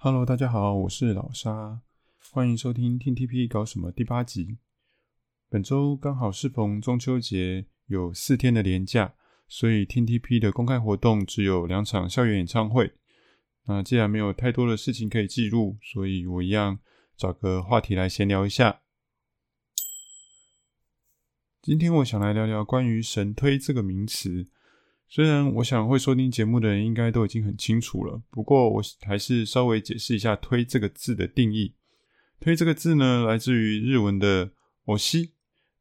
Hello，大家好，我是老沙，欢迎收听 TTP 搞什么第八集。本周刚好适逢中秋节，有四天的连假，所以 TTP 的公开活动只有两场校园演唱会。那既然没有太多的事情可以记录，所以我一样找个话题来闲聊一下。今天我想来聊聊关于“神推”这个名词。虽然我想会收听节目的人应该都已经很清楚了，不过我还是稍微解释一下“推”这个字的定义。“推”这个字呢，来自于日文的“押し”，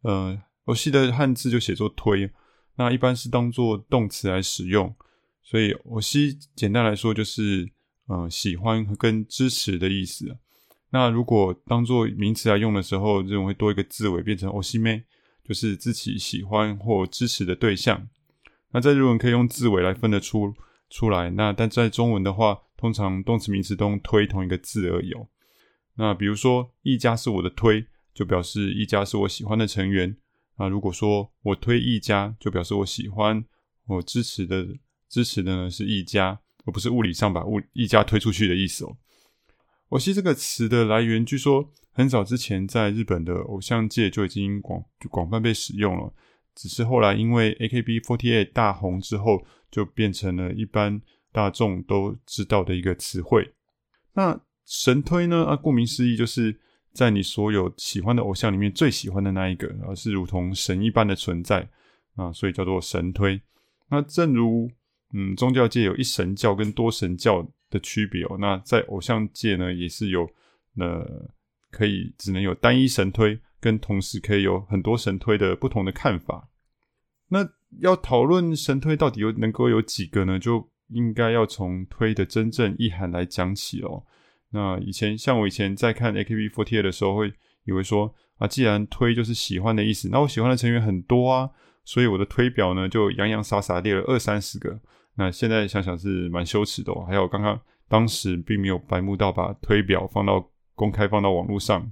呃，“押し”的汉字就写作“推”，那一般是当作动词来使用。所以“押し”简单来说就是呃喜欢和跟支持的意思。那如果当作名词来用的时候，就会多一个字尾，变成“押しめ”，就是自己喜欢或支持的对象。 那在日文可以用字尾来分得出出来，那但在中文的话，通常动词名词都推同一个字而已哦。那比如说，一家是我的推，就表示一家是我喜欢的成员。那如果说我推一家，就表示我喜欢、我支持的支持的呢是一家，而不是物理上把物一家推出去的意思哦。押し这个词的来源，据说很早之前在日本的偶像界就已经广广泛被使用了。只是后来因为 AKB48 大红之后，就变成了一般大众都知道的一个词汇。那神推呢？啊，顾名思义，就是在你所有喜欢的偶像里面最喜欢的那一个，而是如同神一般的存在啊，所以叫做神推。那正如嗯，宗教界有一神教跟多神教的区别哦，那在偶像界呢，也是有呃，可以只能有单一神推。跟同时可以有很多神推的不同的看法。那要讨论神推到底有能够有几个呢？就应该要从推的真正意涵来讲起哦。那以前像我以前在看 AKB48 的时候，会以为说啊，既然推就是喜欢的意思，那我喜欢的成员很多啊，所以我的推表呢就洋洋洒洒列了二三十个。那现在想想是蛮羞耻的哦。还有刚刚当时并没有白目到把推表放到公开放到网络上。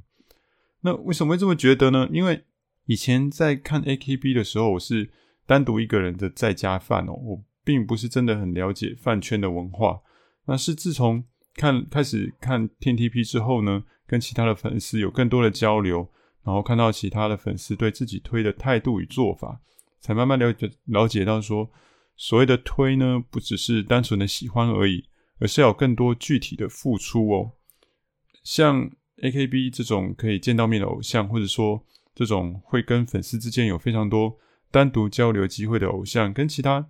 那为什么会这么觉得呢？因为以前在看 AKB 的时候，我是单独一个人的在家饭哦，我并不是真的很了解饭圈的文化。那是自从看开始看 TTP 之后呢，跟其他的粉丝有更多的交流，然后看到其他的粉丝对自己推的态度与做法，才慢慢了解了解到说，所谓的推呢，不只是单纯的喜欢而已，而是要有更多具体的付出哦，像。AKB 这种可以见到面的偶像，或者说这种会跟粉丝之间有非常多单独交流机会的偶像，跟其他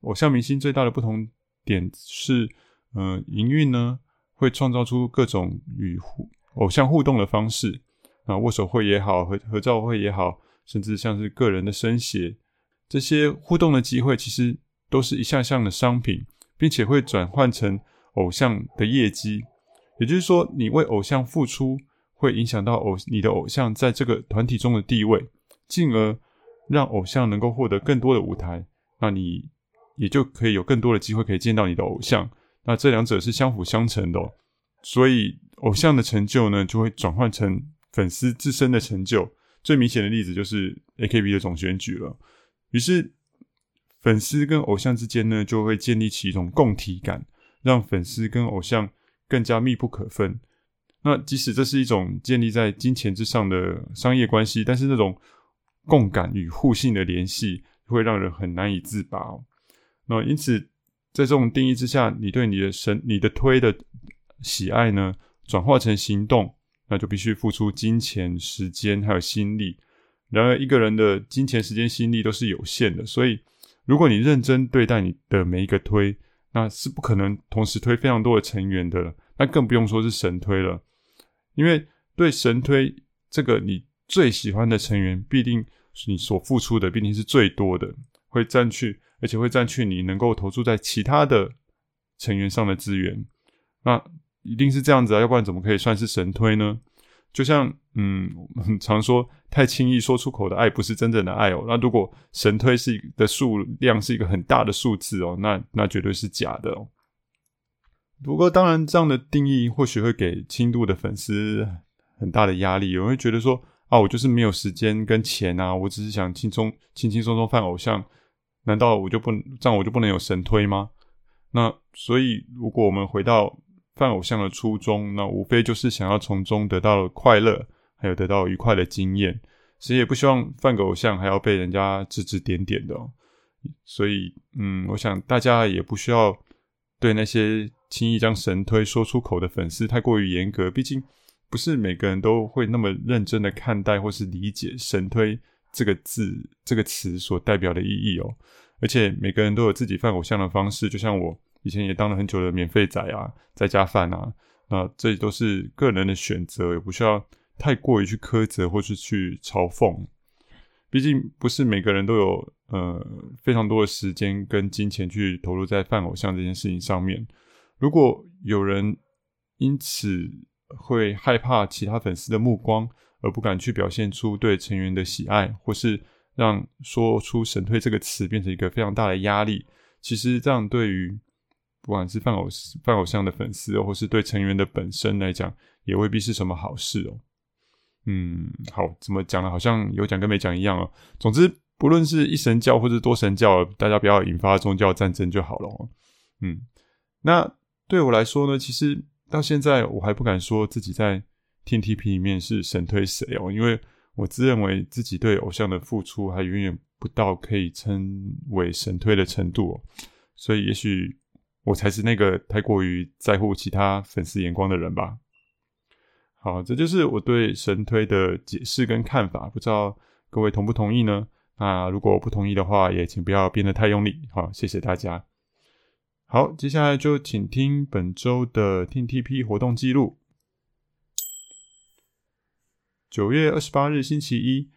偶像明星最大的不同点是，呃，营运呢会创造出各种与互偶像互动的方式，啊，握手会也好，合合照会也好，甚至像是个人的声写，这些互动的机会，其实都是一项项的商品，并且会转换成偶像的业绩。也就是说，你为偶像付出，会影响到偶你的偶像在这个团体中的地位，进而让偶像能够获得更多的舞台，那你也就可以有更多的机会可以见到你的偶像。那这两者是相辅相成的哦，所以偶像的成就呢，就会转换成粉丝自身的成就。最明显的例子就是 AKB 的总选举了。于是，粉丝跟偶像之间呢，就会建立起一种共体感，让粉丝跟偶像。更加密不可分。那即使这是一种建立在金钱之上的商业关系，但是那种共感与互信的联系会让人很难以自拔哦。那因此，在这种定义之下，你对你的神、你的推的喜爱呢，转化成行动，那就必须付出金钱、时间还有心力。然而，一个人的金钱、时间、心力都是有限的，所以如果你认真对待你的每一个推，那是不可能同时推非常多的成员的，那更不用说是神推了。因为对神推这个你最喜欢的成员，必定你所付出的必定是最多的，会占据，而且会占据你能够投注在其他的成员上的资源。那一定是这样子啊，要不然怎么可以算是神推呢？就像嗯，我们常说太轻易说出口的爱不是真正的爱哦。那如果神推是的数量是一个很大的数字哦，那那绝对是假的哦。不过当然，这样的定义或许会给轻度的粉丝很大的压力。有人会觉得说啊，我就是没有时间跟钱啊，我只是想轻松轻轻松松放偶像，难道我就不这样我就不能有神推吗？那所以如果我们回到饭偶像的初衷，那无非就是想要从中得到快乐，还有得到愉快的经验。谁也不希望饭个偶像还要被人家指指点点的。所以，嗯，我想大家也不需要对那些轻易将神推说出口的粉丝太过于严格。毕竟，不是每个人都会那么认真的看待或是理解“神推”这个字、这个词所代表的意义哦。而且，每个人都有自己饭偶像的方式，就像我。以前也当了很久的免费仔啊，在家饭啊，那这都是个人的选择，也不需要太过于去苛责或是去嘲讽。毕竟不是每个人都有呃非常多的时间跟金钱去投入在饭偶像这件事情上面。如果有人因此会害怕其他粉丝的目光，而不敢去表现出对成员的喜爱，或是让说出“神推”这个词变成一个非常大的压力，其实这样对于不管是饭偶饭偶像的粉丝，或是对成员的本身来讲，也未必是什么好事哦。嗯，好，怎么讲呢？好像有讲跟没讲一样哦。总之，不论是一神教或是多神教，大家不要引发宗教战争就好了。嗯，那对我来说呢，其实到现在我还不敢说自己在 TTP 里面是神推谁哦，因为我自认为自己对偶像的付出还远远不到可以称为神推的程度哦，所以也许。我才是那个太过于在乎其他粉丝眼光的人吧。好，这就是我对神推的解释跟看法，不知道各位同不同意呢？那如果不同意的话，也请不要变得太用力。好，谢谢大家。好，接下来就请听本周的 TTP 活动记录。九月二十八日星期一，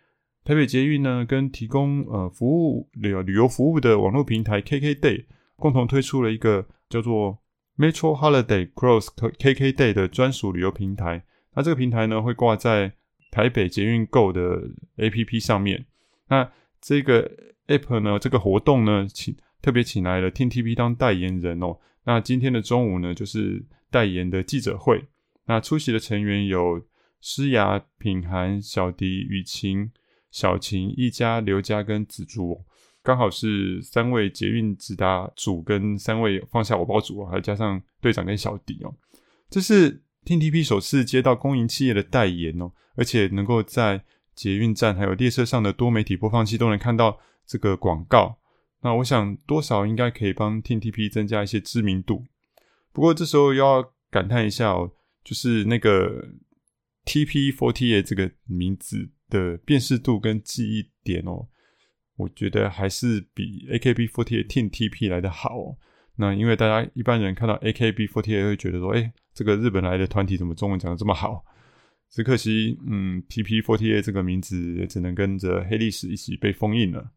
台北捷运呢跟提供呃服务旅旅游服务的网络平台 KKday 共同推出了一个。叫做 Metro Holiday Cross KK Day 的专属旅游平台。那这个平台呢，会挂在台北捷运购的 APP 上面。那这个 App 呢，这个活动呢，请特别请来了 Team TP 当代言人哦。那今天的中午呢，就是代言的记者会。那出席的成员有诗雅、品涵、小迪、雨晴、小晴、一家、刘家跟紫竹。刚好是三位捷运直达组跟三位放下我包组，还加上队长跟小迪哦。这是 Team TP 首次接到公营企业的代言哦，而且能够在捷运站还有列车上的多媒体播放器都能看到这个广告。那我想多少应该可以帮 Team TP 增加一些知名度。不过这时候又要感叹一下哦，就是那个 TP Forty Eight 这个名字的辨识度跟记忆点哦。我觉得还是比 AKB48 Team TP 来的好哦。那因为大家一般人看到 AKB48 会觉得说，哎，这个日本来的团体怎么中文讲的这么好？只可惜，嗯，TP48 这个名字也只能跟着黑历史一起被封印了。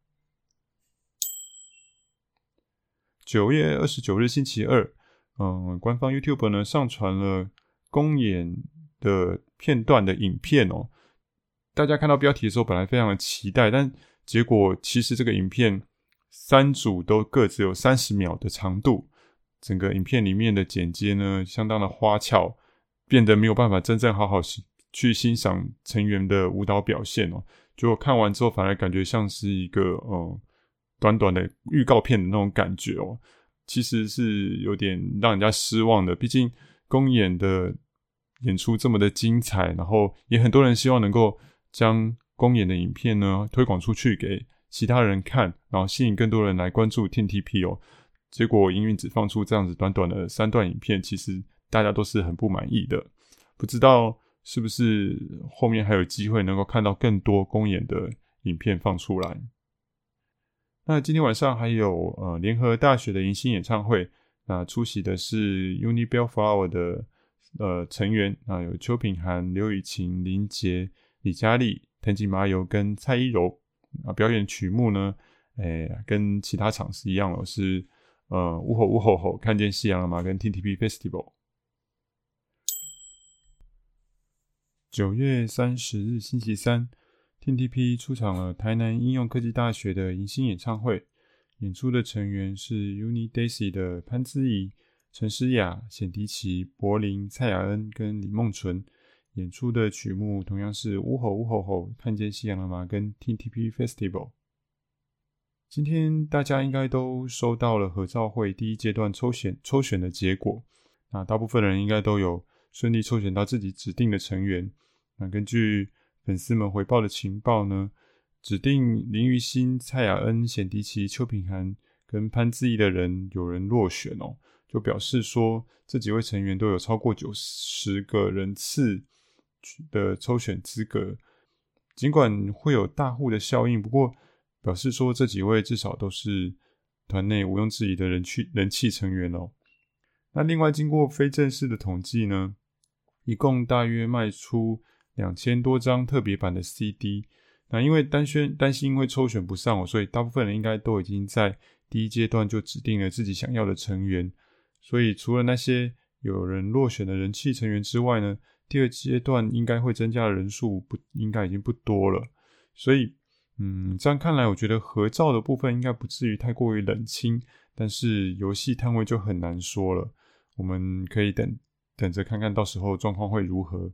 九月二十九日星期二，嗯，官方 YouTube 呢上传了公演的片段的影片哦。大家看到标题的时候，本来非常的期待，但结果其实这个影片三组都各自有三十秒的长度，整个影片里面的剪接呢相当的花俏，变得没有办法真正好好去欣赏成员的舞蹈表现哦。结果看完之后反而感觉像是一个嗯短短的预告片的那种感觉哦，其实是有点让人家失望的。毕竟公演的演出这么的精彩，然后也很多人希望能够将。公演的影片呢，推广出去给其他人看，然后吸引更多人来关注 TTP 哦。结果营运只放出这样子短短的三段影片，其实大家都是很不满意的。不知道是不是后面还有机会能够看到更多公演的影片放出来？那今天晚上还有呃联合大学的迎新演唱会，那出席的是 Uni Bellflower 的呃成员啊，有邱品涵、刘雨晴、林杰、李佳丽。藤井麻由跟蔡依柔啊，表演曲目呢，诶、跟其他场是一样的，是呃，呜吼呜吼吼，看见夕阳了吗？跟 TTP Festival。九月三十日星期三，TTP 出场了台南应用科技大学的迎新演唱会，演出的成员是 Uni Daisy 的潘姿怡、陈诗雅、冼迪奇、柏林、蔡雅恩跟李梦纯。演出的曲目同样是呜吼呜吼吼，看见夕阳了吗？跟 TTP Festival。今天大家应该都收到了合照会第一阶段抽选抽选的结果。那大部分人应该都有顺利抽选到自己指定的成员。那根据粉丝们回报的情报呢，指定林育欣、蔡雅恩、显迪奇、邱品涵跟潘志毅的人有人落选哦，就表示说这几位成员都有超过九十个人次的抽选资格。尽管会有大户的效应，不过表示说这几位至少都是团内毋庸置疑的人气人气成员哦。那另外经过非正式的统计呢，一共大约卖出两千多张特别版的 CD。那因为担心担心会抽选不上哦，所以大部分人应该都已经在第一阶段就指定了自己想要的成员。所以除了那些有人落选的人气成员之外呢，第二阶段应该会增加的人数不应该已经不多了，所以，嗯，这样看来，我觉得合照的部分应该不至于太过于冷清，但是游戏摊位就很难说了。我们可以等等着看看到时候状况会如何。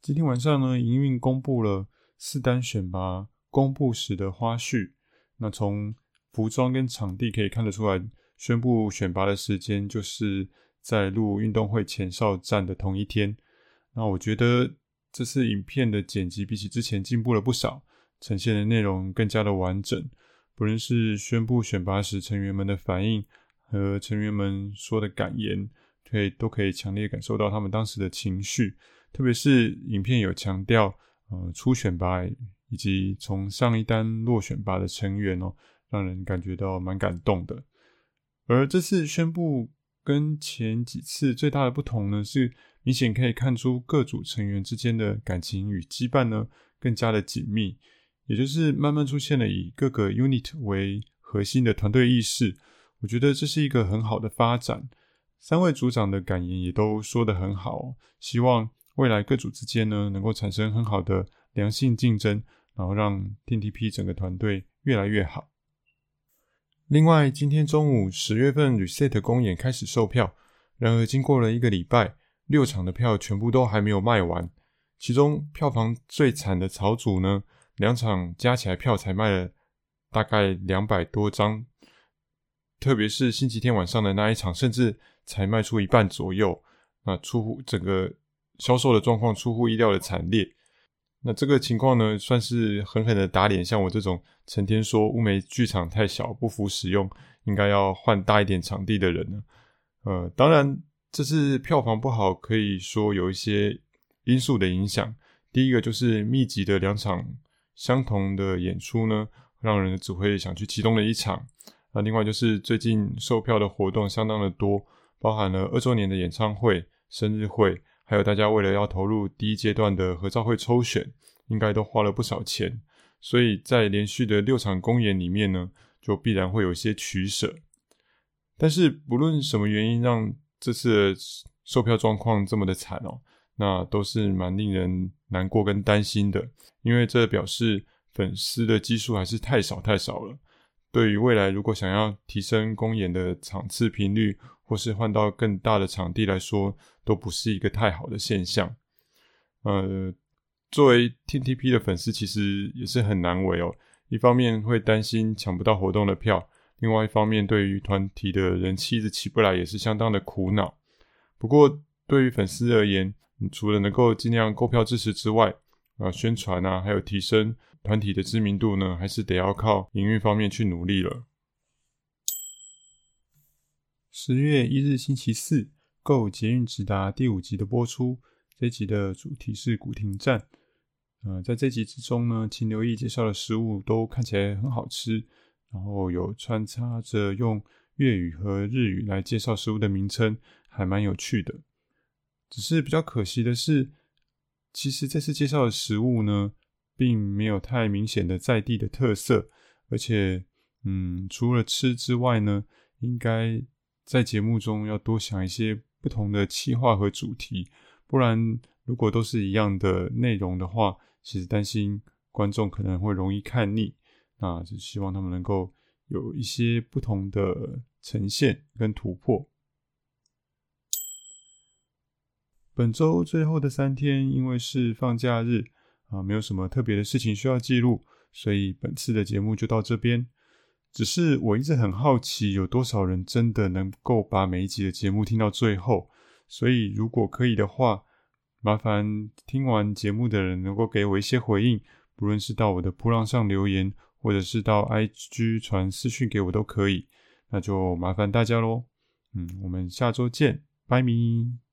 今天晚上呢，营运公布了四单选拔公布时的花絮，那从服装跟场地可以看得出来，宣布选拔的时间就是。在录运动会前哨战的同一天，那我觉得这次影片的剪辑比起之前进步了不少，呈现的内容更加的完整。不论是宣布选拔时成员们的反应和成员们说的感言，可以都可以强烈感受到他们当时的情绪。特别是影片有强调，呃，初选拔以及从上一单落选拔的成员哦，让人感觉到蛮感动的。而这次宣布。跟前几次最大的不同呢，是明显可以看出各组成员之间的感情与羁绊呢更加的紧密，也就是慢慢出现了以各个 unit 为核心的团队意识。我觉得这是一个很好的发展。三位组长的感言也都说得很好，希望未来各组之间呢能够产生很好的良性竞争，然后让 TTP 整个团队越来越好。另外，今天中午十月份 Reset 公演开始售票，然而经过了一个礼拜，六场的票全部都还没有卖完。其中票房最惨的草组呢，两场加起来票才卖了大概两百多张，特别是星期天晚上的那一场，甚至才卖出一半左右。那出乎整个销售的状况出乎意料的惨烈。那这个情况呢，算是狠狠的打脸，像我这种成天说乌梅剧场太小，不敷使用，应该要换大一点场地的人呢。呃，当然，这次票房不好，可以说有一些因素的影响。第一个就是密集的两场相同的演出呢，让人只会想去其中的一场。那另外就是最近售票的活动相当的多，包含了二周年的演唱会、生日会。还有大家为了要投入第一阶段的合照会抽选，应该都花了不少钱，所以在连续的六场公演里面呢，就必然会有一些取舍。但是不论什么原因让这次的售票状况这么的惨哦，那都是蛮令人难过跟担心的，因为这表示粉丝的基数还是太少太少了。对于未来如果想要提升公演的场次频率，或是换到更大的场地来说，都不是一个太好的现象。呃，作为 TTP 的粉丝，其实也是很难为哦。一方面会担心抢不到活动的票，另外一方面对于团体的人气一直起不来，也是相当的苦恼。不过对于粉丝而言，除了能够尽量购票支持之外，啊、呃，宣传啊，还有提升。团体的知名度呢，还是得要靠营运方面去努力了。十月一日星期四，《GO 捷运直达》第五集的播出，这集的主题是古亭站。呃，在这集之中呢，请留意介绍的食物都看起来很好吃，然后有穿插着用粤语和日语来介绍食物的名称，还蛮有趣的。只是比较可惜的是，其实这次介绍的食物呢，并没有太明显的在地的特色，而且，嗯，除了吃之外呢，应该在节目中要多想一些不同的企划和主题，不然如果都是一样的内容的话，其实担心观众可能会容易看腻。那就希望他们能够有一些不同的呈现跟突破。本周最后的三天，因为是放假日。啊，没有什么特别的事情需要记录，所以本次的节目就到这边。只是我一直很好奇，有多少人真的能够把每一集的节目听到最后？所以如果可以的话，麻烦听完节目的人能够给我一些回应，不论是到我的波浪上留言，或者是到 IG 传私讯给我都可以。那就麻烦大家喽。嗯，我们下周见，拜咪。